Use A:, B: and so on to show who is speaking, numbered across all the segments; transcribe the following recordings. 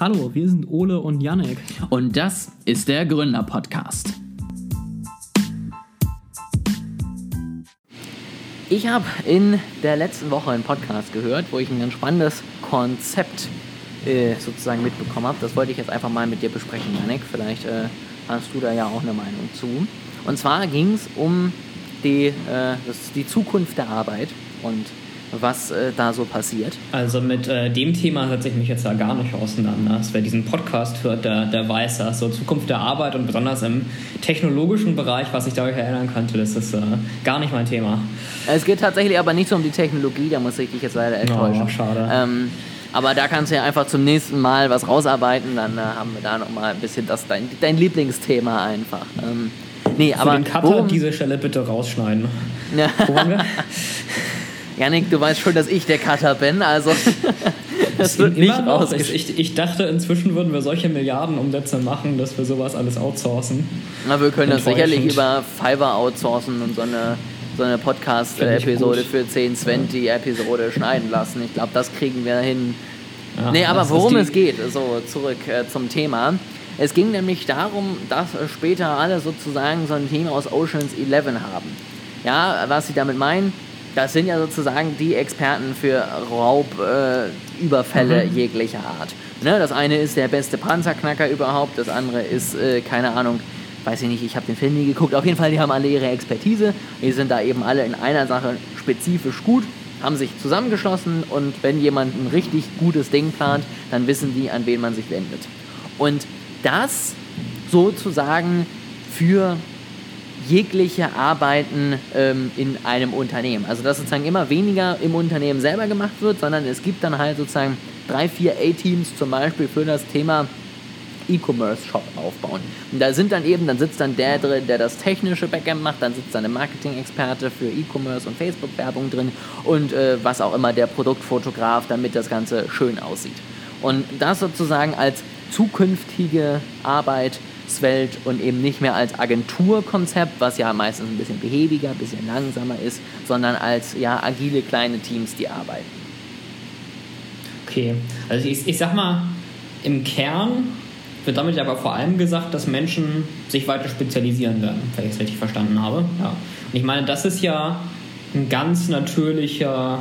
A: Hallo, wir sind Ole und Janek.
B: Und das ist der Gründer-Podcast. Ich habe in der letzten Woche einen Podcast gehört, wo ich ein ganz spannendes Konzept äh, sozusagen mitbekommen habe. Das wollte ich jetzt einfach mal mit dir besprechen, Janek. Vielleicht äh, hast du da ja auch eine Meinung zu. Und zwar ging es um die, äh, das, die Zukunft der Arbeit und was äh, da so passiert.
A: Also mit äh, dem Thema setze ich mich jetzt ja gar nicht auseinander. Wer diesen Podcast hört, der, der weiß das. So Zukunft der Arbeit und besonders im technologischen Bereich, was ich dadurch erinnern könnte, das ist äh, gar nicht mein Thema.
B: Es geht tatsächlich aber nicht so um die Technologie, da muss ich dich jetzt leider enttäuschen.
A: Oh, schade.
B: Ähm, aber da kannst du ja einfach zum nächsten Mal was rausarbeiten, dann äh, haben wir da nochmal ein bisschen das, dein, dein Lieblingsthema einfach. Ähm,
A: nee, Für aber den Cutter worum, diese Stelle bitte rausschneiden.
B: Ja. Wo waren wir? Janik, du weißt schon, dass ich der Cutter bin, also
A: das wird nicht raus. Ich, ich, dachte, inzwischen würden wir solche Milliardenumsätze machen, dass wir sowas alles outsourcen.
B: Na, wir können das sicherlich über Fiverr outsourcen und so eine, so eine Podcast-Episode für 10 Cent die Episode schneiden lassen. Ich glaube, das kriegen wir hin. Ja, nee, aber worum es geht, so zurück äh, zum Thema. Es ging nämlich darum, dass später alle sozusagen so ein Thema aus Oceans 11 haben. Ja, was sie damit meinen, das sind ja sozusagen die Experten für Raubüberfälle äh, mhm. jeglicher Art. Ne, das eine ist der beste Panzerknacker überhaupt, das andere ist, äh, keine Ahnung, weiß ich nicht, ich habe den Film nie geguckt. Auf jeden Fall, die haben alle ihre Expertise. Die sind da eben alle in einer Sache spezifisch gut, haben sich zusammengeschlossen und wenn jemand ein richtig gutes Ding plant, dann wissen die, an wen man sich wendet. Und das sozusagen für jegliche Arbeiten ähm, in einem Unternehmen. Also dass sozusagen immer weniger im Unternehmen selber gemacht wird, sondern es gibt dann halt sozusagen drei, vier A-Teams zum Beispiel für das Thema E-Commerce-Shop aufbauen. Und da sind dann eben, dann sitzt dann der drin, der das technische Backend macht, dann sitzt dann ein Marketing-Experte für E-Commerce und Facebook-Werbung drin und äh, was auch immer der Produktfotograf, damit das Ganze schön aussieht. Und das sozusagen als zukünftige Arbeit Welt und eben nicht mehr als Agenturkonzept, was ja meistens ein bisschen behäbiger, ein bisschen langsamer ist, sondern als ja agile kleine Teams, die arbeiten.
A: Okay, also ich, ich sag mal, im Kern wird damit aber vor allem gesagt, dass Menschen sich weiter spezialisieren werden, wenn ich es richtig verstanden habe. Ja. Und ich meine, das ist ja ein ganz natürlicher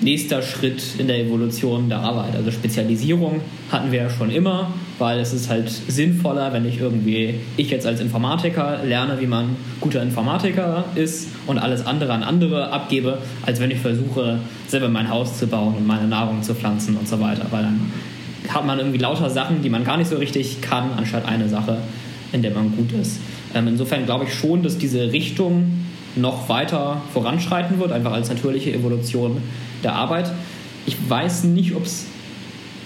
A: nächster Schritt in der Evolution der Arbeit. Also Spezialisierung hatten wir ja schon immer, weil es ist halt sinnvoller, wenn ich irgendwie, ich jetzt als Informatiker lerne, wie man guter Informatiker ist und alles andere an andere abgebe, als wenn ich versuche, selber mein Haus zu bauen und meine Nahrung zu pflanzen und so weiter. Weil dann hat man irgendwie lauter Sachen, die man gar nicht so richtig kann, anstatt eine Sache, in der man gut ist. Ähm, insofern glaube ich schon, dass diese Richtung noch weiter voranschreiten wird, einfach als natürliche Evolution der Arbeit. Ich weiß nicht, ob es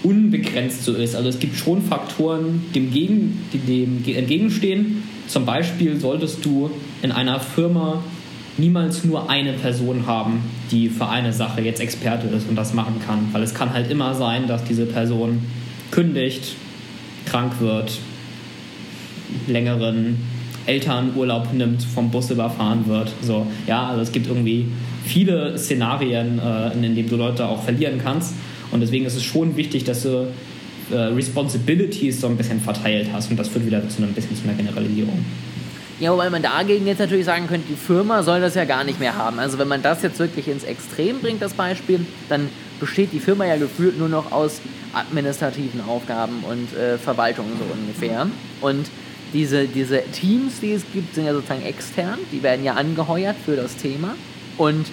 A: unbegrenzt so ist. Also es gibt schon Faktoren, dem gegen, die dem entgegenstehen. Zum Beispiel solltest du in einer Firma niemals nur eine Person haben, die für eine Sache jetzt Experte ist und das machen kann. Weil es kann halt immer sein, dass diese Person kündigt, krank wird, längeren Elternurlaub nimmt, vom Bus überfahren wird. So, ja, also es gibt irgendwie viele Szenarien, äh, in denen du Leute auch verlieren kannst. Und deswegen ist es schon wichtig, dass du äh, Responsibilities so ein bisschen verteilt hast. Und das führt wieder zu einem bisschen zu einer Generalisierung.
B: Ja, wobei man dagegen jetzt natürlich sagen könnte, die Firma soll das ja gar nicht mehr haben. Also wenn man das jetzt wirklich ins Extrem bringt, das Beispiel, dann besteht die Firma ja gefühlt nur noch aus administrativen Aufgaben und äh, Verwaltung so ungefähr. Und diese, diese Teams, die es gibt, sind ja sozusagen extern. Die werden ja angeheuert für das Thema. Und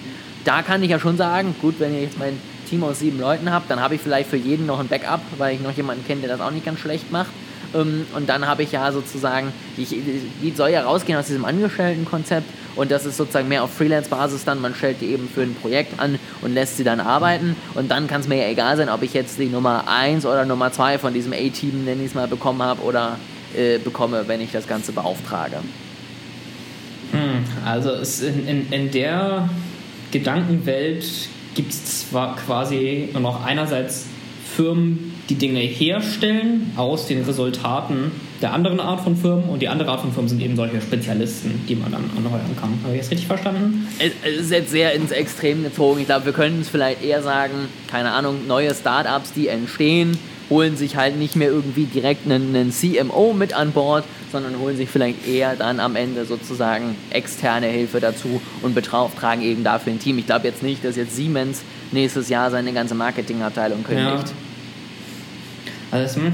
B: da kann ich ja schon sagen, gut, wenn ihr jetzt mein Team aus sieben Leuten habt, dann habe ich vielleicht für jeden noch ein Backup, weil ich noch jemanden kenne, der das auch nicht ganz schlecht macht. Ähm, und dann habe ich ja sozusagen, die soll ja rausgehen aus diesem Angestelltenkonzept und das ist sozusagen mehr auf Freelance-Basis dann. Man stellt die eben für ein Projekt an und lässt sie dann arbeiten. Und dann kann es mir ja egal sein, ob ich jetzt die Nummer 1 oder Nummer 2 von diesem A-Team, nenne ich es mal, bekommen habe oder äh, bekomme, wenn ich das Ganze beauftrage.
A: Hm, also in, in, in der Gedankenwelt gibt es zwar quasi nur noch einerseits Firmen, die Dinge herstellen aus den Resultaten der anderen Art von Firmen und die andere Art von Firmen sind eben solche Spezialisten, die man dann anheuern kann. Habe ich das richtig verstanden?
B: Es ist jetzt sehr ins Extrem gezogen. Ich glaube, wir können es vielleicht eher sagen, keine Ahnung, neue Startups, die entstehen, holen sich halt nicht mehr irgendwie direkt einen, einen CMO mit an Bord, sondern holen sich vielleicht eher dann am Ende sozusagen externe Hilfe dazu und beauftragen eben dafür ein Team. Ich glaube jetzt nicht, dass jetzt Siemens nächstes Jahr seine ganze Marketingabteilung kündigt. Ja.
A: Also, hm,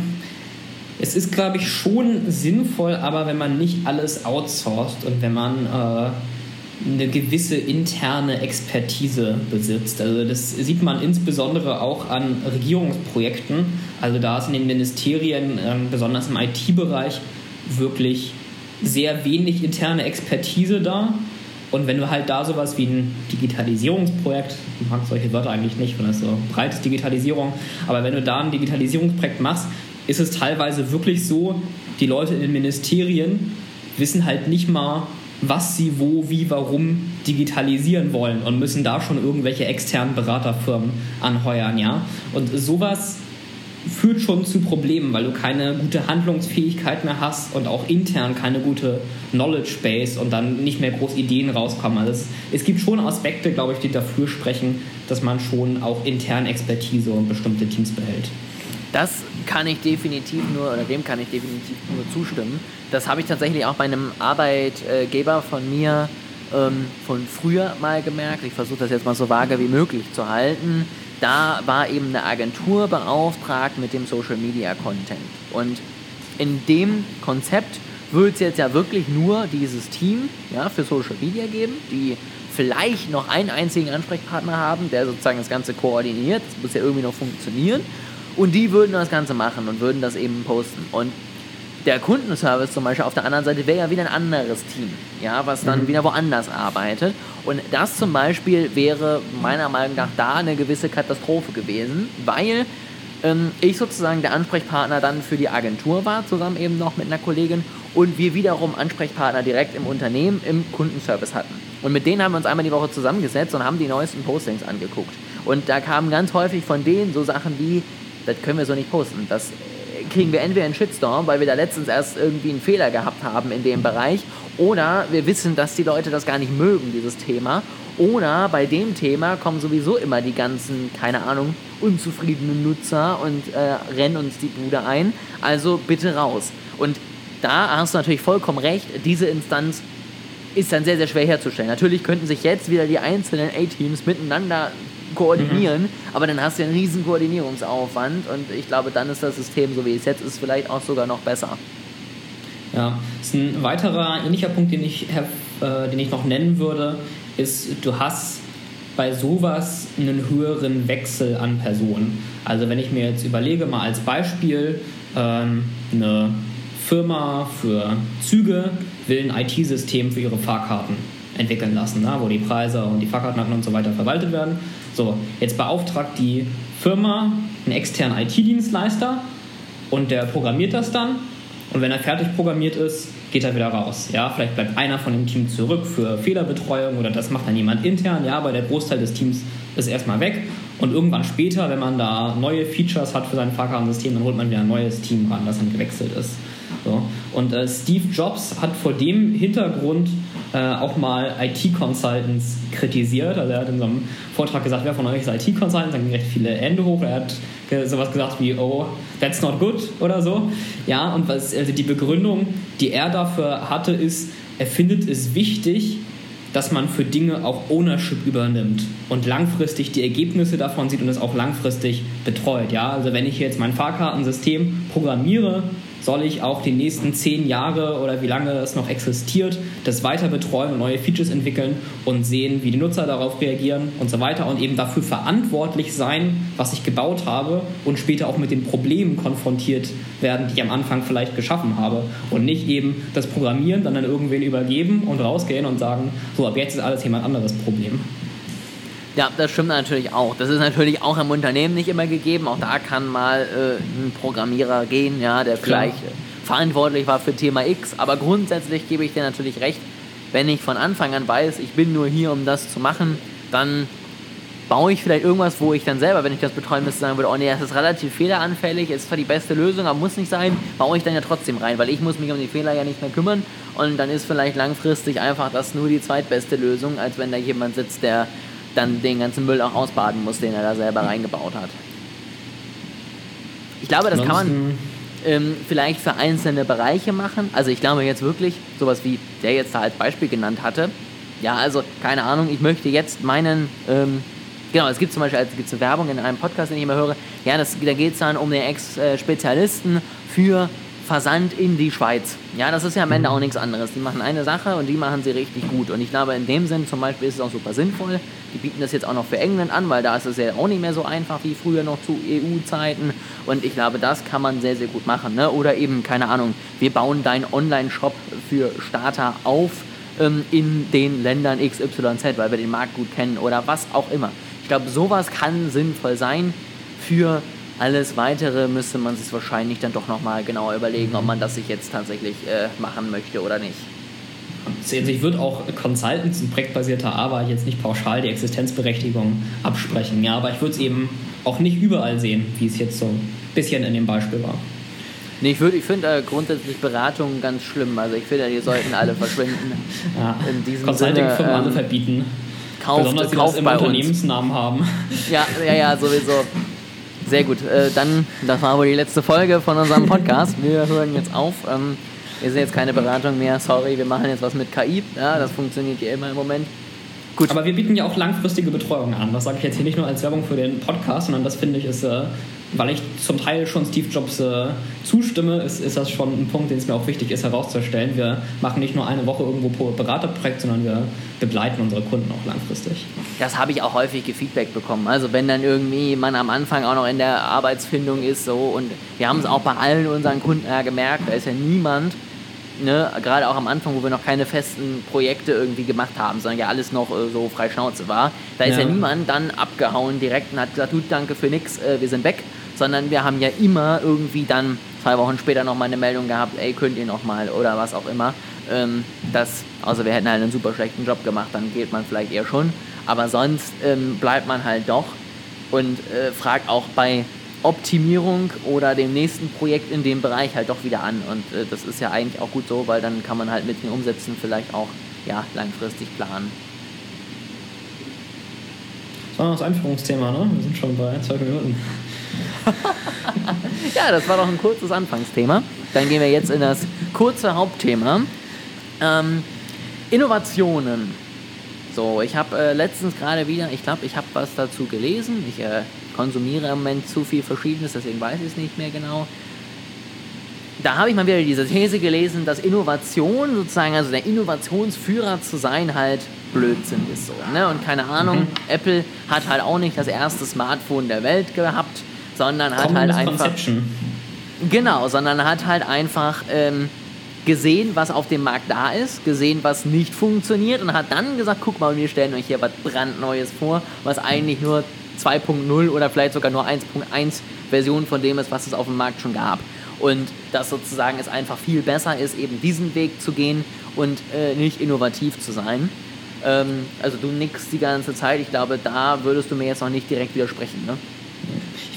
A: es ist, glaube ich, schon sinnvoll, aber wenn man nicht alles outsourced und wenn man äh, eine gewisse interne Expertise besitzt. Also das sieht man insbesondere auch an Regierungsprojekten. Also da ist in den Ministerien, ähm, besonders im IT-Bereich, wirklich sehr wenig interne Expertise da. Und wenn du halt da sowas wie ein Digitalisierungsprojekt, ich mag solche Wörter eigentlich nicht, weil das so breit ist, Digitalisierung, aber wenn du da ein Digitalisierungsprojekt machst, ist es teilweise wirklich so, die Leute in den Ministerien wissen halt nicht mal, was sie wo, wie, warum digitalisieren wollen und müssen da schon irgendwelche externen Beraterfirmen anheuern, ja. Und sowas führt schon zu Problemen, weil du keine gute Handlungsfähigkeit mehr hast und auch intern keine gute Knowledge Base und dann nicht mehr groß Ideen rauskommen. Also es, es gibt schon Aspekte, glaube ich, die dafür sprechen, dass man schon auch intern Expertise und bestimmte Teams behält.
B: Das kann ich definitiv nur, oder dem kann ich definitiv nur zustimmen. Das habe ich tatsächlich auch bei einem Arbeitgeber von mir ähm, von früher mal gemerkt. Ich versuche das jetzt mal so vage wie möglich zu halten. Da war eben eine Agentur beauftragt mit dem Social Media Content. Und in dem Konzept wird es jetzt ja wirklich nur dieses Team ja, für Social Media geben, die vielleicht noch einen einzigen Ansprechpartner haben, der sozusagen das Ganze koordiniert. Das muss ja irgendwie noch funktionieren. Und die würden das Ganze machen und würden das eben posten. Und der Kundenservice zum Beispiel auf der anderen Seite wäre ja wieder ein anderes Team, ja, was dann mhm. wieder woanders arbeitet. Und das zum Beispiel wäre meiner Meinung nach da eine gewisse Katastrophe gewesen, weil ähm, ich sozusagen der Ansprechpartner dann für die Agentur war, zusammen eben noch mit einer Kollegin und wir wiederum Ansprechpartner direkt im Unternehmen im Kundenservice hatten. Und mit denen haben wir uns einmal die Woche zusammengesetzt und haben die neuesten Postings angeguckt. Und da kamen ganz häufig von denen so Sachen wie, das können wir so nicht posten. Das kriegen wir entweder einen Shitstorm, weil wir da letztens erst irgendwie einen Fehler gehabt haben in dem Bereich, oder wir wissen, dass die Leute das gar nicht mögen, dieses Thema. Oder bei dem Thema kommen sowieso immer die ganzen, keine Ahnung, unzufriedenen Nutzer und äh, rennen uns die Bude ein. Also bitte raus. Und da hast du natürlich vollkommen recht, diese Instanz ist dann sehr, sehr schwer herzustellen. Natürlich könnten sich jetzt wieder die einzelnen A-Teams miteinander koordinieren, mhm. aber dann hast du einen riesen Koordinierungsaufwand und ich glaube, dann ist das System, so wie es jetzt ist, vielleicht auch sogar noch besser.
A: Ja, ist ein weiterer ähnlicher Punkt, den ich, äh, den ich noch nennen würde, ist, du hast bei sowas einen höheren Wechsel an Personen. Also wenn ich mir jetzt überlege, mal als Beispiel, ähm, eine Firma für Züge will ein IT-System für ihre Fahrkarten entwickeln lassen, ne, wo die Preise und die Fahrkarten und so weiter verwaltet werden. So, jetzt beauftragt die Firma einen externen IT-Dienstleister und der programmiert das dann. Und wenn er fertig programmiert ist, geht er wieder raus. Ja, vielleicht bleibt einer von dem Team zurück für Fehlerbetreuung oder das macht dann jemand intern. Ja, aber der Großteil des Teams ist erstmal weg. Und irgendwann später, wenn man da neue Features hat für sein Fahrkartensystem, dann holt man wieder ein neues Team ran, das dann gewechselt ist. So. Und äh, Steve Jobs hat vor dem Hintergrund äh, auch mal IT-Consultants kritisiert. Also er hat in so einem Vortrag gesagt, wer von euch ist IT-Consultant? Dann gingen recht viele Hände hoch. Er hat sowas gesagt wie, oh, that's not good oder so. Ja, und was, also die Begründung, die er dafür hatte, ist, er findet es wichtig, dass man für Dinge auch Ownership übernimmt und langfristig die Ergebnisse davon sieht und es auch langfristig betreut. Ja? Also wenn ich jetzt mein Fahrkartensystem programmiere soll ich auch die nächsten zehn Jahre oder wie lange es noch existiert, das weiter betreuen und neue Features entwickeln und sehen, wie die Nutzer darauf reagieren und so weiter und eben dafür verantwortlich sein, was ich gebaut habe und später auch mit den Problemen konfrontiert werden, die ich am Anfang vielleicht geschaffen habe und nicht eben das Programmieren dann an irgendwen übergeben und rausgehen und sagen, so ab jetzt ist alles jemand anderes Problem.
B: Ja, das stimmt natürlich auch. Das ist natürlich auch im Unternehmen nicht immer gegeben. Auch da kann mal äh, ein Programmierer gehen, ja, der vielleicht Klar. verantwortlich war für Thema X. Aber grundsätzlich gebe ich dir natürlich recht, wenn ich von Anfang an weiß, ich bin nur hier, um das zu machen, dann baue ich vielleicht irgendwas, wo ich dann selber, wenn ich das betreuen müsste, sagen würde, oh nee, das ist relativ fehleranfällig, ist zwar die beste Lösung, aber muss nicht sein, baue ich dann ja trotzdem rein, weil ich muss mich um die Fehler ja nicht mehr kümmern und dann ist vielleicht langfristig einfach das nur die zweitbeste Lösung, als wenn da jemand sitzt, der dann den ganzen Müll auch ausbaden muss, den er da selber reingebaut hat. Ich glaube, das kann man ähm, vielleicht für einzelne Bereiche machen. Also ich glaube jetzt wirklich, sowas wie der jetzt da als Beispiel genannt hatte. Ja, also keine Ahnung, ich möchte jetzt meinen, ähm, genau, es gibt zum Beispiel es gibt eine Werbung in einem Podcast, den ich immer höre, ja, das, da geht es dann um den Ex-Spezialisten für Versand in die Schweiz. Ja, das ist ja am Ende auch nichts anderes. Die machen eine Sache und die machen sie richtig gut. Und ich glaube, in dem Sinn zum Beispiel ist es auch super sinnvoll. Die bieten das jetzt auch noch für England an, weil da ist es ja auch nicht mehr so einfach wie früher noch zu EU-Zeiten. Und ich glaube, das kann man sehr, sehr gut machen. Ne? Oder eben, keine Ahnung, wir bauen deinen Online-Shop für Starter auf ähm, in den Ländern XYZ, weil wir den Markt gut kennen oder was auch immer. Ich glaube, sowas kann sinnvoll sein für alles Weitere müsste man sich wahrscheinlich dann doch nochmal genauer überlegen, ob man das sich jetzt tatsächlich äh, machen möchte oder nicht.
A: Ich würde auch Consultants und projektbasierter Arbeit jetzt nicht pauschal die Existenzberechtigung absprechen, ja, aber ich würde es eben auch nicht überall sehen, wie es jetzt so ein bisschen in dem Beispiel war.
B: Nee, ich, ich finde äh, grundsätzlich Beratungen ganz schlimm. Also ich finde, die sollten alle verschwinden.
A: ja. In diesem Consulting-Firmen ähm, alle verbieten. Kauft, Besonders, die kauft das im Unternehmensnamen haben.
B: Ja, ja, ja, sowieso. Sehr gut. Äh, dann, das war wohl die letzte Folge von unserem Podcast. Wir hören jetzt auf. Ähm, wir sind jetzt keine Beratung mehr. Sorry, wir machen jetzt was mit KI. Ja, das funktioniert ja immer im Moment.
A: Gut. Aber wir bieten ja auch langfristige Betreuung an. Das sage ich jetzt hier nicht nur als Werbung für den Podcast, sondern das finde ich ist, äh, weil ich zum Teil schon Steve Jobs äh, zustimme, ist, ist das schon ein Punkt, den es mir auch wichtig ist herauszustellen. Wir machen nicht nur eine Woche irgendwo pro Beraterprojekt, sondern wir begleiten unsere Kunden auch langfristig.
B: Das habe ich auch häufig Feedback bekommen. Also wenn dann irgendwie man am Anfang auch noch in der Arbeitsfindung ist so und wir haben es auch bei allen unseren Kunden ja gemerkt, da ist ja niemand, ne, gerade auch am Anfang, wo wir noch keine festen Projekte irgendwie gemacht haben, sondern ja alles noch äh, so frei Schnauze war, da ist ja. ja niemand dann abgehauen direkt und hat gesagt, du danke für nix, äh, wir sind weg, sondern wir haben ja immer irgendwie dann zwei Wochen später nochmal eine Meldung gehabt, ey, könnt ihr nochmal oder was auch immer. Ähm, das, also wir hätten halt einen super schlechten Job gemacht, dann geht man vielleicht eher schon, aber sonst ähm, bleibt man halt doch und äh, fragt auch bei Optimierung oder dem nächsten Projekt in dem Bereich halt doch wieder an. Und äh, das ist ja eigentlich auch gut so, weil dann kann man halt mit den Umsätzen vielleicht auch ja, langfristig planen.
A: Das war noch das Einführungsthema, ne? Wir sind schon bei zwei Minuten.
B: ja, das war doch ein kurzes Anfangsthema. Dann gehen wir jetzt in das kurze Hauptthema. Ähm, Innovationen. So, ich habe äh, letztens gerade wieder, ich glaube, ich habe was dazu gelesen. Ich äh, konsumiere im Moment zu viel Verschiedenes, deswegen weiß ich es nicht mehr genau. Da habe ich mal wieder diese These gelesen, dass Innovation sozusagen, also der Innovationsführer zu sein, halt Blödsinn ist so. Ne? Und keine Ahnung, mhm. Apple hat halt auch nicht das erste Smartphone der Welt gehabt, sondern hat halt einfach. Genau, sondern hat halt einfach ähm, gesehen, was auf dem Markt da ist, gesehen, was nicht funktioniert und hat dann gesagt, guck mal, wir stellen euch hier was brandneues vor, was eigentlich nur 2.0 oder vielleicht sogar nur 1.1 Version von dem ist, was es auf dem Markt schon gab. Und dass sozusagen es einfach viel besser ist, eben diesen Weg zu gehen und äh, nicht innovativ zu sein. Ähm, also du nix die ganze Zeit. Ich glaube, da würdest du mir jetzt noch nicht direkt widersprechen. Ne?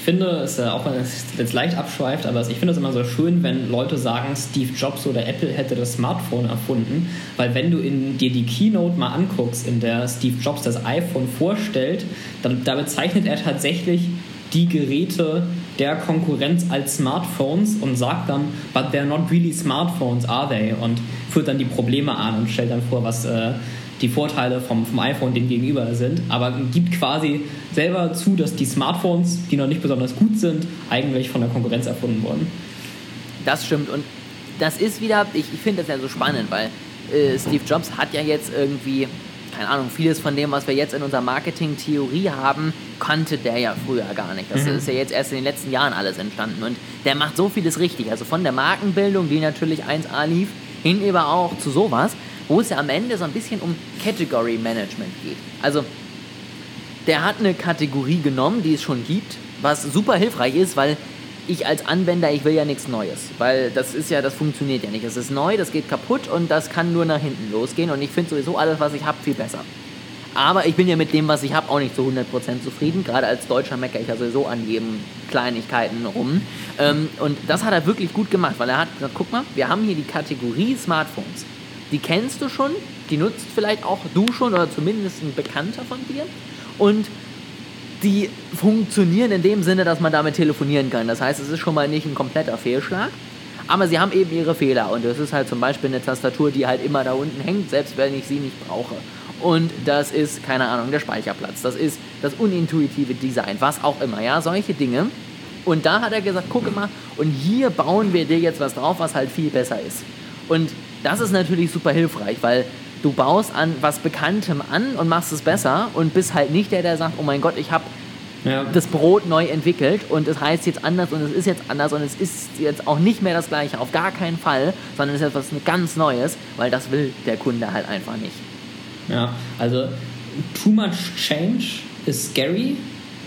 A: Ich finde es, auch wenn es jetzt leicht abschweift, aber ich finde es immer so schön, wenn Leute sagen, Steve Jobs oder Apple hätte das Smartphone erfunden, weil wenn du in, dir die Keynote mal anguckst, in der Steve Jobs das iPhone vorstellt, dann da bezeichnet er tatsächlich die Geräte der Konkurrenz als Smartphones und sagt dann, but they're not really smartphones, are they? Und führt dann die Probleme an und stellt dann vor, was äh, die Vorteile vom, vom iPhone dem gegenüber sind, aber gibt quasi selber zu, dass die Smartphones, die noch nicht besonders gut sind, eigentlich von der Konkurrenz erfunden wurden.
B: Das stimmt und das ist wieder, ich, ich finde das ja so spannend, weil äh, Steve Jobs hat ja jetzt irgendwie, keine Ahnung, vieles von dem, was wir jetzt in unserer Marketing-Theorie haben, kannte der ja früher gar nicht. Das mhm. ist ja jetzt erst in den letzten Jahren alles entstanden und der macht so vieles richtig. Also von der Markenbildung, die natürlich 1A lief, hin über auch zu sowas wo es ja am Ende so ein bisschen um Category Management geht. Also, der hat eine Kategorie genommen, die es schon gibt, was super hilfreich ist, weil ich als Anwender, ich will ja nichts Neues, weil das ist ja, das funktioniert ja nicht. Das ist neu, das geht kaputt und das kann nur nach hinten losgehen und ich finde sowieso alles, was ich habe, viel besser. Aber ich bin ja mit dem, was ich habe, auch nicht zu 100% zufrieden. Gerade als Deutscher meckere ich ja sowieso an jedem Kleinigkeiten rum. Ähm, und das hat er wirklich gut gemacht, weil er hat gesagt, guck mal, wir haben hier die Kategorie Smartphones die kennst du schon, die nutzt vielleicht auch du schon oder zumindest ein Bekannter von dir. Und die funktionieren in dem Sinne, dass man damit telefonieren kann. Das heißt, es ist schon mal nicht ein kompletter Fehlschlag. Aber sie haben eben ihre Fehler und das ist halt zum Beispiel eine Tastatur, die halt immer da unten hängt, selbst wenn ich sie nicht brauche. Und das ist, keine Ahnung, der Speicherplatz. Das ist das unintuitive Design, was auch immer, ja, solche Dinge. Und da hat er gesagt, gucke mal, und hier bauen wir dir jetzt was drauf, was halt viel besser ist. Und das ist natürlich super hilfreich, weil du baust an was Bekanntem an und machst es besser und bist halt nicht der, der sagt, oh mein Gott, ich habe ja. das Brot neu entwickelt und es heißt jetzt anders und es ist jetzt anders und es ist jetzt auch nicht mehr das gleiche, auf gar keinen Fall, sondern es ist etwas ganz Neues, weil das will der Kunde halt einfach nicht.
A: Ja, also too much change is scary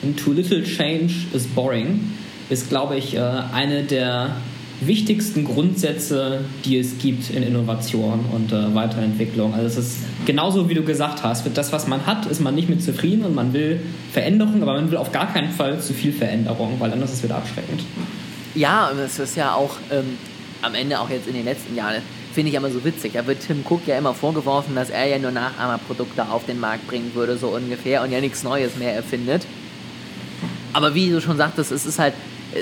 A: and too little change is boring ist, glaube ich, äh, eine der wichtigsten Grundsätze, die es gibt in Innovation und äh, Weiterentwicklung. Also es ist genauso, wie du gesagt hast, mit das, was man hat, ist man nicht mit zufrieden und man will Veränderung, aber man will auf gar keinen Fall zu viel Veränderung, weil anders ist es wieder abschreckend.
B: Ja, es ist ja auch ähm, am Ende auch jetzt in den letzten Jahren, finde ich immer so witzig. Da wird Tim Cook ja immer vorgeworfen, dass er ja nur Nachahmerprodukte auf den Markt bringen würde, so ungefähr, und ja nichts Neues mehr erfindet. Aber wie du schon sagtest, es ist halt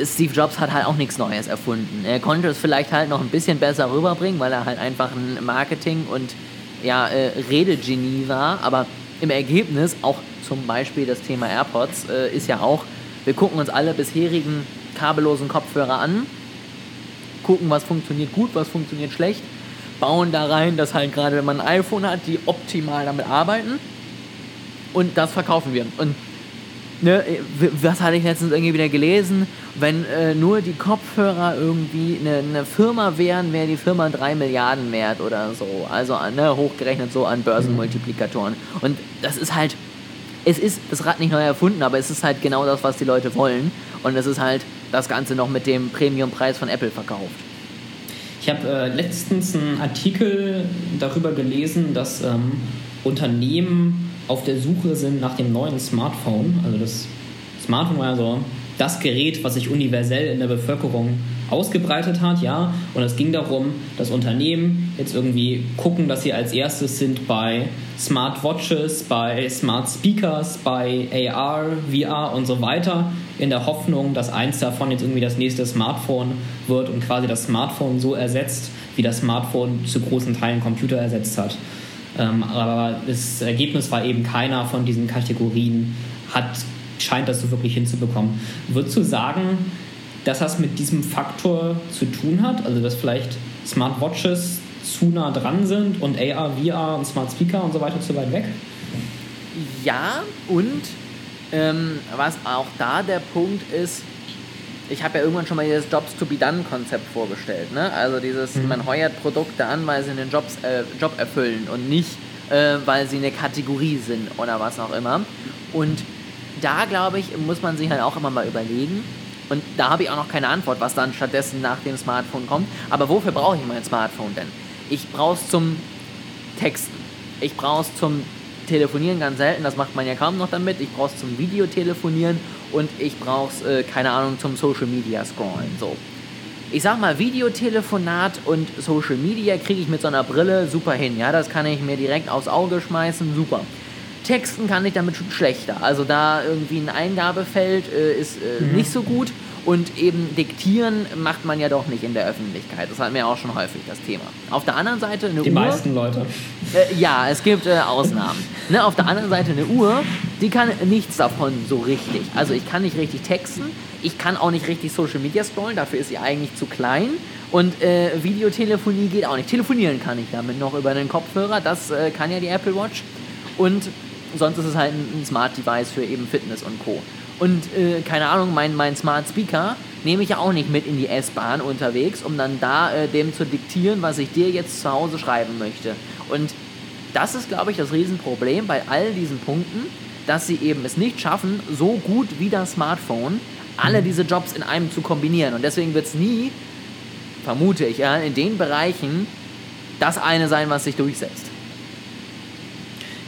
B: Steve Jobs hat halt auch nichts Neues erfunden. Er konnte es vielleicht halt noch ein bisschen besser rüberbringen, weil er halt einfach ein Marketing- und ja, äh, Redegenie war. Aber im Ergebnis, auch zum Beispiel das Thema AirPods, äh, ist ja auch, wir gucken uns alle bisherigen kabellosen Kopfhörer an, gucken, was funktioniert gut, was funktioniert schlecht, bauen da rein, dass halt gerade, wenn man ein iPhone hat, die optimal damit arbeiten und das verkaufen wir. Und ne, was hatte ich letztens irgendwie wieder gelesen? Wenn äh, nur die Kopfhörer irgendwie eine, eine Firma wären, wäre die Firma 3 Milliarden wert oder so. Also ne, hochgerechnet so an Börsenmultiplikatoren. Und das ist halt, es ist das Rad nicht neu erfunden, aber es ist halt genau das, was die Leute wollen. Und es ist halt das Ganze noch mit dem Premiumpreis von Apple verkauft.
A: Ich habe äh, letztens einen Artikel darüber gelesen, dass ähm, Unternehmen auf der Suche sind nach dem neuen Smartphone. Also das Smartphone war ja so das Gerät, was sich universell in der Bevölkerung ausgebreitet hat, ja. Und es ging darum, dass Unternehmen jetzt irgendwie gucken, dass sie als erstes sind bei Smartwatches, bei Smart Speakers, bei AR, VR und so weiter, in der Hoffnung, dass eins davon jetzt irgendwie das nächste Smartphone wird und quasi das Smartphone so ersetzt, wie das Smartphone zu großen Teilen Computer ersetzt hat. Ähm, aber das Ergebnis war eben keiner von diesen Kategorien hat, scheint das so wirklich hinzubekommen. Würdest du sagen, dass das mit diesem Faktor zu tun hat? Also dass vielleicht Smartwatches zu nah dran sind und AR, VR und Smart Speaker und so weiter zu weit weg?
B: Ja, und ähm, was auch da der Punkt ist, ich habe ja irgendwann schon mal dieses Jobs to be done Konzept vorgestellt. Ne? Also dieses, mhm. man heuert Produkte an, weil sie einen Jobs, äh, Job erfüllen und nicht, äh, weil sie eine Kategorie sind oder was auch immer. Und da, glaube ich, muss man sich halt auch immer mal überlegen. Und da habe ich auch noch keine Antwort, was dann stattdessen nach dem Smartphone kommt. Aber wofür brauche ich mein Smartphone denn? Ich brauche es zum Texten. Ich brauche es zum Telefonieren ganz selten, das macht man ja kaum noch damit. Ich brauche es zum Videotelefonieren und ich brauche es, äh, keine Ahnung, zum Social Media scrollen. So. Ich sag mal, Videotelefonat und Social Media kriege ich mit so einer Brille super hin. Ja, das kann ich mir direkt aufs Auge schmeißen, super. Texten kann ich damit schon schlechter. Also da irgendwie ein Eingabefeld äh, ist äh, mhm. nicht so gut. Und eben diktieren macht man ja doch nicht in der Öffentlichkeit. Das hatten wir auch schon häufig das Thema. Auf der anderen Seite eine
A: die
B: Uhr.
A: Die meisten Leute.
B: Äh, ja, es gibt äh, Ausnahmen. ne, auf der anderen Seite eine Uhr, die kann nichts davon so richtig. Also ich kann nicht richtig texten, ich kann auch nicht richtig Social Media scrollen, dafür ist sie eigentlich zu klein. Und äh, Videotelefonie geht auch nicht. Telefonieren kann ich damit noch über den Kopfhörer, das äh, kann ja die Apple Watch. Und sonst ist es halt ein, ein Smart Device für eben Fitness und Co. Und äh, keine Ahnung, mein, mein Smart Speaker nehme ich ja auch nicht mit in die S-Bahn unterwegs, um dann da äh, dem zu diktieren, was ich dir jetzt zu Hause schreiben möchte. Und das ist, glaube ich, das Riesenproblem bei all diesen Punkten, dass sie eben es nicht schaffen, so gut wie das Smartphone alle mhm. diese Jobs in einem zu kombinieren. Und deswegen wird es nie, vermute ich, ja, in den Bereichen das eine sein, was sich durchsetzt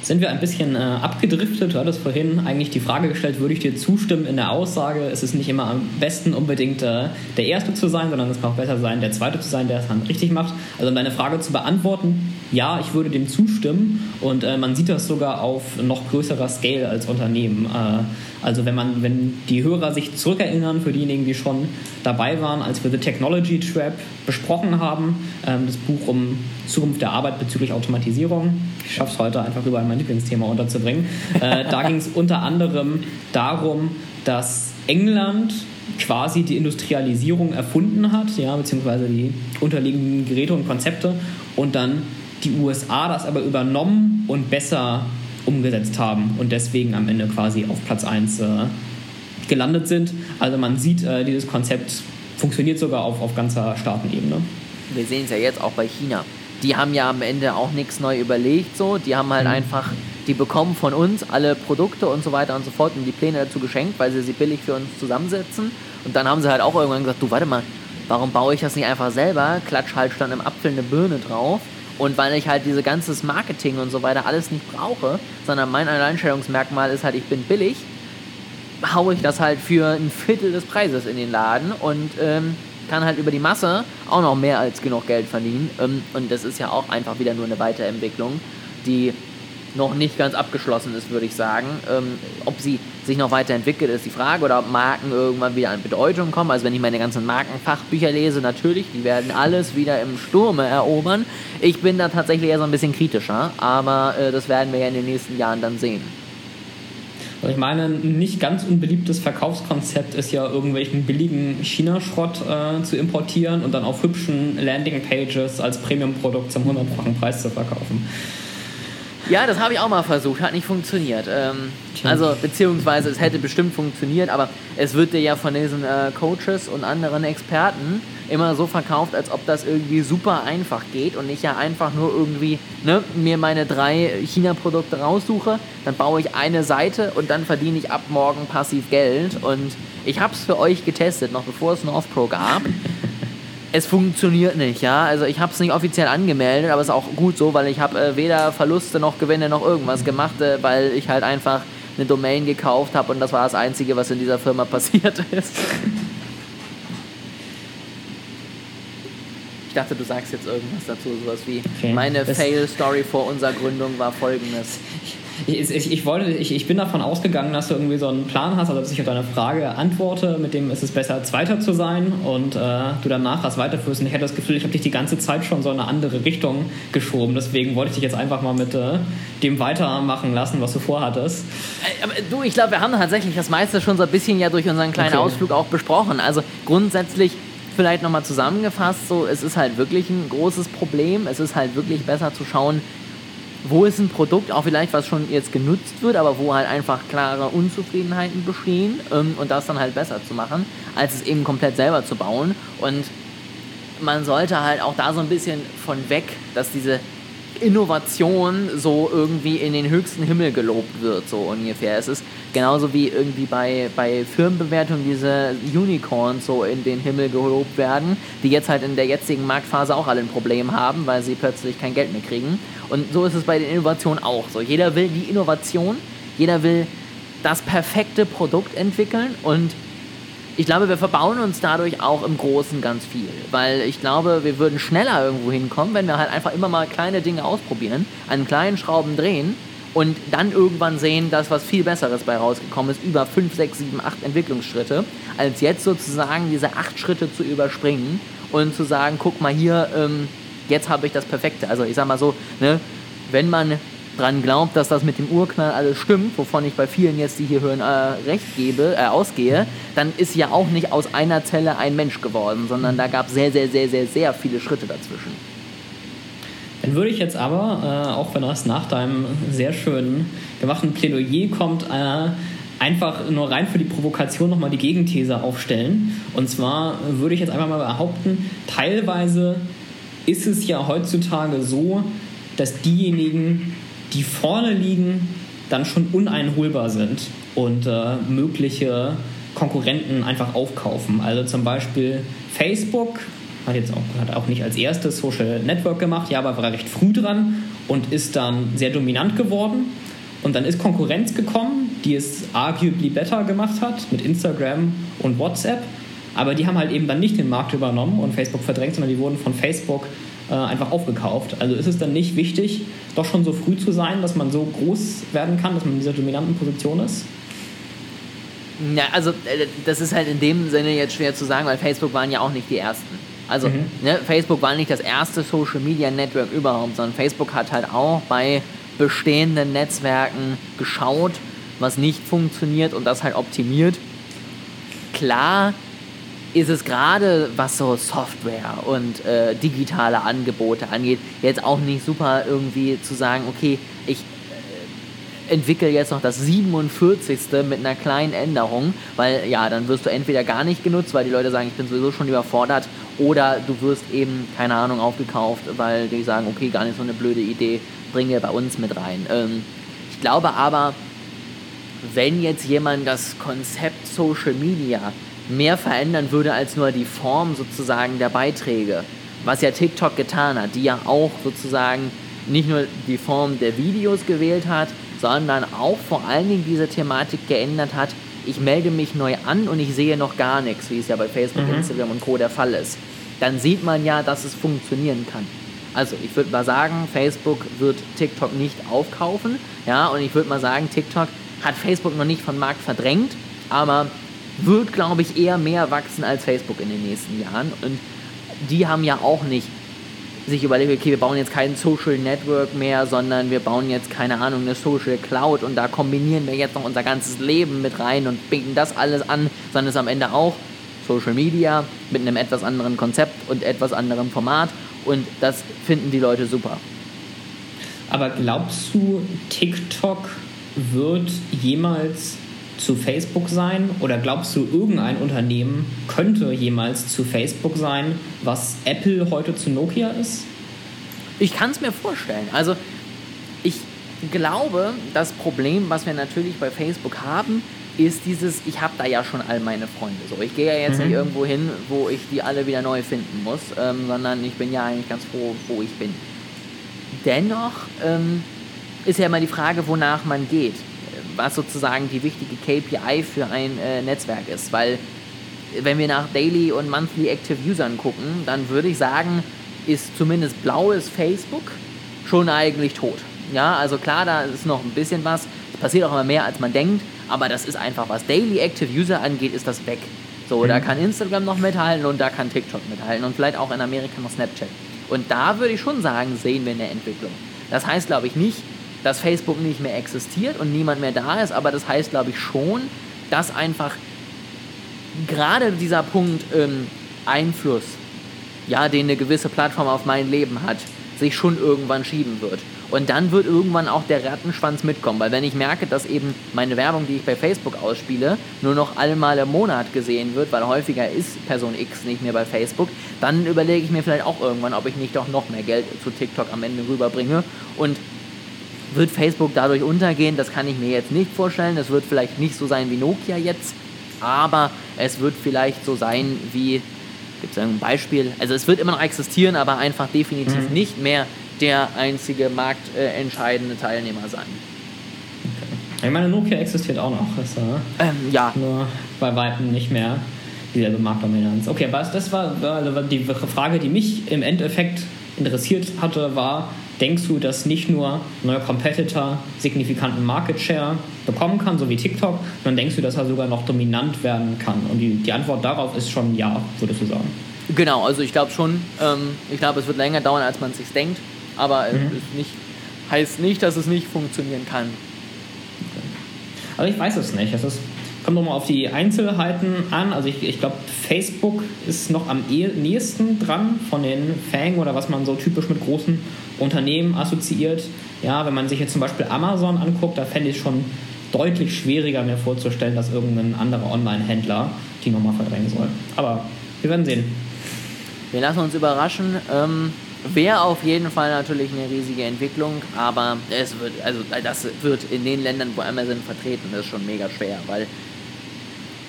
A: sind wir ein bisschen äh, abgedriftet. Du hattest vorhin eigentlich die Frage gestellt, würde ich dir zustimmen in der Aussage, es ist nicht immer am besten unbedingt äh, der Erste zu sein, sondern es kann auch besser sein, der Zweite zu sein, der es dann richtig macht. Also um deine Frage zu beantworten, ja, ich würde dem zustimmen und äh, man sieht das sogar auf noch größerer Scale als Unternehmen. Äh, also wenn man, wenn die Hörer sich zurückerinnern, für diejenigen, die schon dabei waren, als wir The Technology Trap besprochen haben, ähm, das Buch um Zukunft der Arbeit bezüglich Automatisierung. Ich schaffe es heute einfach überall mein Lieblingsthema unterzubringen. Äh, da ging es unter anderem darum, dass England quasi die Industrialisierung erfunden hat, ja, beziehungsweise die unterliegenden Geräte und Konzepte und dann die USA das aber übernommen und besser umgesetzt haben und deswegen am Ende quasi auf Platz 1 äh, gelandet sind. Also man sieht, äh, dieses Konzept funktioniert sogar auf, auf ganzer Staatenebene.
B: Wir sehen es ja jetzt auch bei China. Die haben ja am Ende auch nichts neu überlegt, so. Die haben halt mhm. einfach, die bekommen von uns alle Produkte und so weiter und so fort und die Pläne dazu geschenkt, weil sie sie billig für uns zusammensetzen. Und dann haben sie halt auch irgendwann gesagt, du warte mal, warum baue ich das nicht einfach selber? Klatsch halt dann im Apfel eine Birne drauf und weil ich halt diese ganzes Marketing und so weiter alles nicht brauche, sondern mein Alleinstellungsmerkmal ist halt, ich bin billig, haue ich das halt für ein Viertel des Preises in den Laden und ähm, kann halt über die Masse auch noch mehr als genug Geld verdienen. Ähm, und das ist ja auch einfach wieder nur eine Weiterentwicklung, die noch nicht ganz abgeschlossen ist, würde ich sagen. Ähm, ob sie sich noch weiterentwickelt, ist die Frage. Oder ob Marken irgendwann wieder an Bedeutung kommen. Also wenn ich meine ganzen Markenfachbücher lese, natürlich, die werden alles wieder im Sturme erobern. Ich bin da tatsächlich eher so ein bisschen kritischer, aber äh, das werden wir ja in den nächsten Jahren dann sehen.
A: Ich meine, ein nicht ganz unbeliebtes Verkaufskonzept ist ja irgendwelchen billigen China-Schrott äh, zu importieren und dann auf hübschen Landing-Pages als Premium-Produkt zum hundertfachen Preis zu verkaufen.
B: Ja, das habe ich auch mal versucht, hat nicht funktioniert. Ähm, also, beziehungsweise es hätte bestimmt funktioniert, aber es wird dir ja von diesen äh, Coaches und anderen Experten immer so verkauft, als ob das irgendwie super einfach geht und ich ja einfach nur irgendwie ne, mir meine drei China-Produkte raussuche, dann baue ich eine Seite und dann verdiene ich ab morgen passiv Geld. Und ich habe es für euch getestet, noch bevor es North Pro gab es funktioniert nicht, ja. Also ich habe es nicht offiziell angemeldet, aber es ist auch gut so, weil ich habe äh, weder Verluste noch Gewinne noch irgendwas gemacht, äh, weil ich halt einfach eine Domain gekauft habe und das war das Einzige, was in dieser Firma passiert ist. Ich dachte, du sagst jetzt irgendwas dazu, sowas wie okay. meine Fail-Story vor unserer Gründung war folgendes.
A: Ich, ich, ich, wollte, ich, ich bin davon ausgegangen, dass du irgendwie so einen Plan hast, also dass ich auf deine Frage antworte, mit dem ist es besser, Zweiter zu sein und äh, du danach was weiterführst. Und ich hätte das Gefühl, ich habe dich die ganze Zeit schon so in eine andere Richtung geschoben. Deswegen wollte ich dich jetzt einfach mal mit äh, dem weitermachen lassen, was du vorhattest.
B: Äh, aber du, ich glaube, wir haben tatsächlich das meiste schon so ein bisschen ja durch unseren kleinen okay. Ausflug auch besprochen. Also grundsätzlich vielleicht nochmal zusammengefasst, so es ist halt wirklich ein großes Problem. Es ist halt wirklich besser zu schauen, wo ist ein Produkt, auch vielleicht was schon jetzt genutzt wird, aber wo halt einfach klare Unzufriedenheiten bestehen ähm, und das dann halt besser zu machen, als es eben komplett selber zu bauen. Und man sollte halt auch da so ein bisschen von weg, dass diese Innovation so irgendwie in den höchsten Himmel gelobt wird, so ungefähr. Es ist genauso wie irgendwie bei, bei Firmenbewertungen diese Unicorns so in den Himmel gelobt werden, die jetzt halt in der jetzigen Marktphase auch alle ein Problem haben, weil sie plötzlich kein Geld mehr kriegen. Und so ist es bei den Innovationen auch so. Jeder will die Innovation, jeder will das perfekte Produkt entwickeln und ich glaube, wir verbauen uns dadurch auch im Großen ganz viel. Weil ich glaube, wir würden schneller irgendwo hinkommen, wenn wir halt einfach immer mal kleine Dinge ausprobieren, an kleinen Schrauben drehen und dann irgendwann sehen, dass was viel Besseres bei rausgekommen ist, über 5, 6, 7, 8 Entwicklungsschritte, als jetzt sozusagen diese 8 Schritte zu überspringen und zu sagen, guck mal hier, ähm, jetzt habe ich das Perfekte. Also ich sag mal so, ne, wenn man dran glaubt, dass das mit dem Urknall alles stimmt, wovon ich bei vielen jetzt, die hier hören, äh, recht gebe, äh, ausgehe, dann ist ja auch nicht aus einer Zelle ein Mensch geworden, sondern da gab es sehr, sehr, sehr, sehr, sehr viele Schritte dazwischen.
A: Dann würde ich jetzt aber, äh, auch wenn das nach deinem sehr schönen gemachten Plädoyer kommt, äh, einfach nur rein für die Provokation nochmal die Gegenthese aufstellen. Und zwar würde ich jetzt einfach mal behaupten, teilweise ist es ja heutzutage so, dass diejenigen, die vorne liegen, dann schon uneinholbar sind und äh, mögliche Konkurrenten einfach aufkaufen. Also zum Beispiel Facebook hat jetzt auch, hat auch nicht als erstes Social Network gemacht, ja, aber war recht früh dran und ist dann sehr dominant geworden. Und dann ist Konkurrenz gekommen, die es arguably better gemacht hat mit Instagram und WhatsApp. Aber die haben halt eben dann nicht den Markt übernommen und Facebook verdrängt, sondern die wurden von Facebook äh, einfach aufgekauft. Also ist es dann nicht wichtig, doch schon so früh zu sein, dass man so groß werden kann, dass man in dieser dominanten Position ist?
B: Ja, also äh, das ist halt in dem Sinne jetzt schwer zu sagen, weil Facebook waren ja auch nicht die ersten. Also mhm. ne, Facebook war nicht das erste Social Media Network überhaupt, sondern Facebook hat halt auch bei bestehenden Netzwerken geschaut, was nicht funktioniert und das halt optimiert. Klar ist es gerade, was so Software und äh, digitale Angebote angeht, jetzt auch nicht super irgendwie zu sagen, okay, ich äh, entwickle jetzt noch das 47. mit einer kleinen Änderung, weil ja, dann wirst du entweder gar nicht genutzt, weil die Leute sagen, ich bin sowieso schon überfordert, oder du wirst eben, keine Ahnung, aufgekauft, weil die sagen, okay, gar nicht so eine blöde Idee, bringe bei uns mit rein. Ähm, ich glaube aber, wenn jetzt jemand das Konzept Social Media mehr verändern würde als nur die Form sozusagen der Beiträge, was ja TikTok getan hat, die ja auch sozusagen nicht nur die Form der Videos gewählt hat, sondern auch vor allen Dingen diese Thematik geändert hat, ich melde mich neu an und ich sehe noch gar nichts, wie es ja bei Facebook, mhm. Instagram und Co. der Fall ist, dann sieht man ja, dass es funktionieren kann. Also ich würde mal sagen, Facebook wird TikTok nicht aufkaufen, ja, und ich würde mal sagen, TikTok hat Facebook noch nicht vom Markt verdrängt, aber wird, glaube ich, eher mehr wachsen als Facebook in den nächsten Jahren. Und die haben ja auch nicht sich überlegt, okay, wir bauen jetzt kein Social Network mehr, sondern wir bauen jetzt, keine Ahnung, eine Social Cloud und da kombinieren wir jetzt noch unser ganzes Leben mit rein und bieten das alles an, sondern es ist am Ende auch Social Media mit einem etwas anderen Konzept und etwas anderem Format und das finden die Leute super.
A: Aber glaubst du, TikTok wird jemals zu Facebook sein? Oder glaubst du, irgendein Unternehmen könnte jemals zu Facebook sein, was Apple heute zu Nokia ist?
B: Ich kann es mir vorstellen. Also ich glaube, das Problem, was wir natürlich bei Facebook haben, ist dieses, ich habe da ja schon all meine Freunde. So, ich gehe ja jetzt mhm. nicht irgendwo hin, wo ich die alle wieder neu finden muss, ähm, sondern ich bin ja eigentlich ganz froh, wo ich bin. Dennoch ähm, ist ja immer die Frage, wonach man geht was sozusagen die wichtige KPI für ein äh, Netzwerk ist. Weil wenn wir nach Daily und Monthly Active Usern gucken, dann würde ich sagen, ist zumindest blaues Facebook schon eigentlich tot. Ja, also klar, da ist noch ein bisschen was. Es passiert auch immer mehr, als man denkt, aber das ist einfach, was Daily Active User angeht, ist das weg. So, mhm. da kann Instagram noch mithalten und da kann TikTok mithalten und vielleicht auch in Amerika noch Snapchat. Und da würde ich schon sagen, sehen wir eine Entwicklung. Das heißt, glaube ich, nicht, dass Facebook nicht mehr existiert und niemand mehr da ist, aber das heißt, glaube ich, schon, dass einfach gerade dieser Punkt ähm, Einfluss, ja, den eine gewisse Plattform auf mein Leben hat, sich schon irgendwann schieben wird. Und dann wird irgendwann auch der Rattenschwanz mitkommen, weil wenn ich merke, dass eben meine Werbung, die ich bei Facebook ausspiele, nur noch einmal im Monat gesehen wird, weil häufiger ist Person X nicht mehr bei Facebook, dann überlege ich mir vielleicht auch irgendwann, ob ich nicht doch noch mehr Geld zu TikTok am Ende rüberbringe. Und wird Facebook dadurch untergehen? Das kann ich mir jetzt nicht vorstellen. Es wird vielleicht nicht so sein wie Nokia jetzt, aber es wird vielleicht so sein wie, gibt es ein Beispiel? Also es wird immer noch existieren, aber einfach definitiv mhm. nicht mehr der einzige marktentscheidende Teilnehmer sein.
A: Okay. Ich meine, Nokia existiert auch noch. Ist, äh, ähm, ja. Nur bei weitem nicht mehr dieselbe Marktdominanz. Okay, aber das war, war die Frage, die mich im Endeffekt interessiert hatte, war, denkst du, dass nicht nur ein neuer Competitor signifikanten Market Share bekommen kann, so wie TikTok, sondern denkst du, dass er sogar noch dominant werden kann? Und die, die Antwort darauf ist schon ja, würdest du sagen.
B: Genau, also ich glaube schon. Ähm, ich glaube, es wird länger dauern, als man sich denkt, aber mhm. es nicht, heißt nicht, dass es nicht funktionieren kann.
A: Okay. Also ich weiß es nicht. Es ist Kommt nochmal auf die Einzelheiten an. Also ich, ich glaube, Facebook ist noch am nächsten dran von den Fang oder was man so typisch mit großen Unternehmen assoziiert. Ja, wenn man sich jetzt zum Beispiel Amazon anguckt, da fände ich es schon deutlich schwieriger mir vorzustellen, dass irgendein anderer Online-Händler die nochmal verdrängen soll. Aber wir werden sehen.
B: Wir lassen uns überraschen. Ähm, Wäre auf jeden Fall natürlich eine riesige Entwicklung, aber es wird, also das wird in den Ländern, wo Amazon vertreten ist, schon mega schwer, weil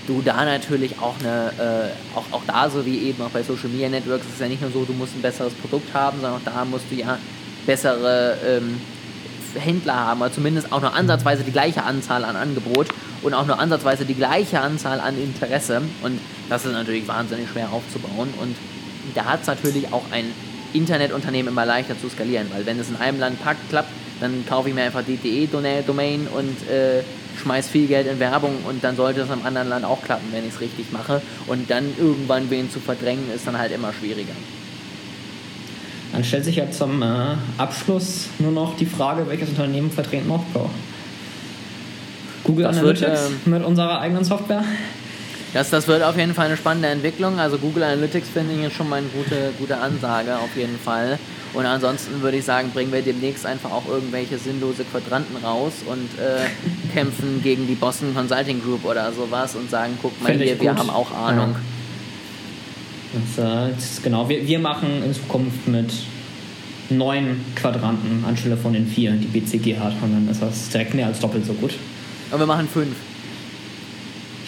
B: du da natürlich auch eine, äh, auch, auch da so wie eben auch bei Social Media Networks, ist es ja nicht nur so, du musst ein besseres Produkt haben, sondern auch da musst du ja bessere ähm, Händler haben, oder zumindest auch nur ansatzweise die gleiche Anzahl an Angebot und auch nur ansatzweise die gleiche Anzahl an Interesse. Und das ist natürlich wahnsinnig schwer aufzubauen. Und da hat es natürlich auch ein Internetunternehmen immer leichter zu skalieren, weil wenn es in einem Land packt, klappt, dann kaufe ich mir einfach die DE-Domain und äh, schmeiß viel Geld in Werbung und dann sollte es im anderen Land auch klappen, wenn ich es richtig mache. Und dann irgendwann wen zu verdrängen, ist dann halt immer schwieriger.
A: Dann stellt sich ja zum äh, Abschluss nur noch die Frage, welches Unternehmen vertreten Northpro? Google
B: Das
A: Analytics
B: wird, ähm,
A: mit unserer eigenen Software?
B: Das, das wird auf jeden Fall eine spannende Entwicklung. Also Google Analytics finde ich ist schon mal eine gute, gute Ansage auf jeden Fall. Und ansonsten würde ich sagen, bringen wir demnächst einfach auch irgendwelche sinnlose Quadranten raus und äh, kämpfen gegen die Boston Consulting Group oder sowas und sagen, guck mal
A: ich
B: hier, wir haben auch Ahnung.
A: Das, äh, das ist genau, wir, wir machen in Zukunft mit neun Quadranten anstelle von den vier, die BCG hat. Und dann ist das direkt mehr als doppelt so gut.
B: Und wir machen fünf.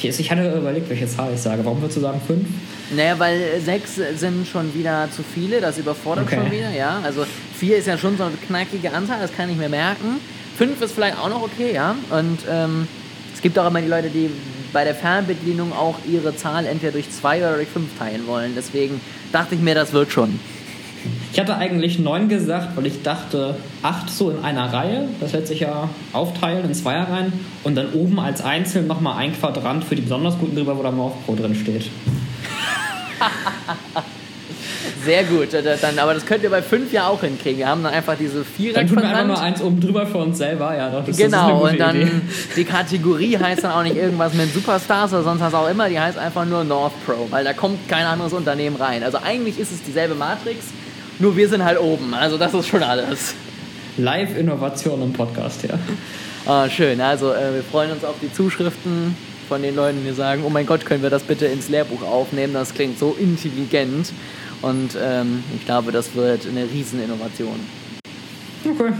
A: Ich, ich hatte überlegt, welche Zahl ich sage. Warum würdest du sagen fünf?
B: Naja, weil äh, sechs sind schon wieder zu viele, das überfordert
A: Okay.
B: schon wieder, ja. Also vier ist ja schon so eine knackige Anzahl, das kann ich mir merken. Fünf ist vielleicht auch noch okay, ja. Und ähm, es gibt auch immer die Leute, die bei der Fernbedienung auch ihre Zahl entweder durch zwei oder durch fünf teilen wollen. Deswegen dachte ich mir, das wird schon.
A: Ich hatte eigentlich neun gesagt, weil ich dachte, acht so in einer Reihe. Das lässt sich ja aufteilen in Zweierreihen. Und dann oben als einzeln nochmal ein Quadrant für die besonders guten drüber, wo da Morph Pro drin steht.
B: Sehr gut. Dann, aber das könnt ihr bei fünf ja auch hinkriegen. Wir haben dann einfach diese
A: Dann tun wir einfach nur eins oben drüber für uns selber. Ja, doch, das, das
B: Genau,
A: gute
B: und dann
A: Idee.
B: die Kategorie heißt dann auch nicht irgendwas mit Superstars oder sonst was auch immer, die heißt einfach nur North Pro, weil da kommt kein anderes Unternehmen rein. Also eigentlich ist es dieselbe Matrix, nur wir sind halt oben. Also das ist schon alles.
A: Live-Innovation im Podcast, ja.
B: Ah, schön, also äh, wir freuen uns auf die Zuschriften von den Leuten, die sagen, oh mein Gott, können wir das bitte ins Lehrbuch aufnehmen, das klingt so intelligent. Und ähm, ich glaube, das wird eine Rieseninnovation.
A: Okay,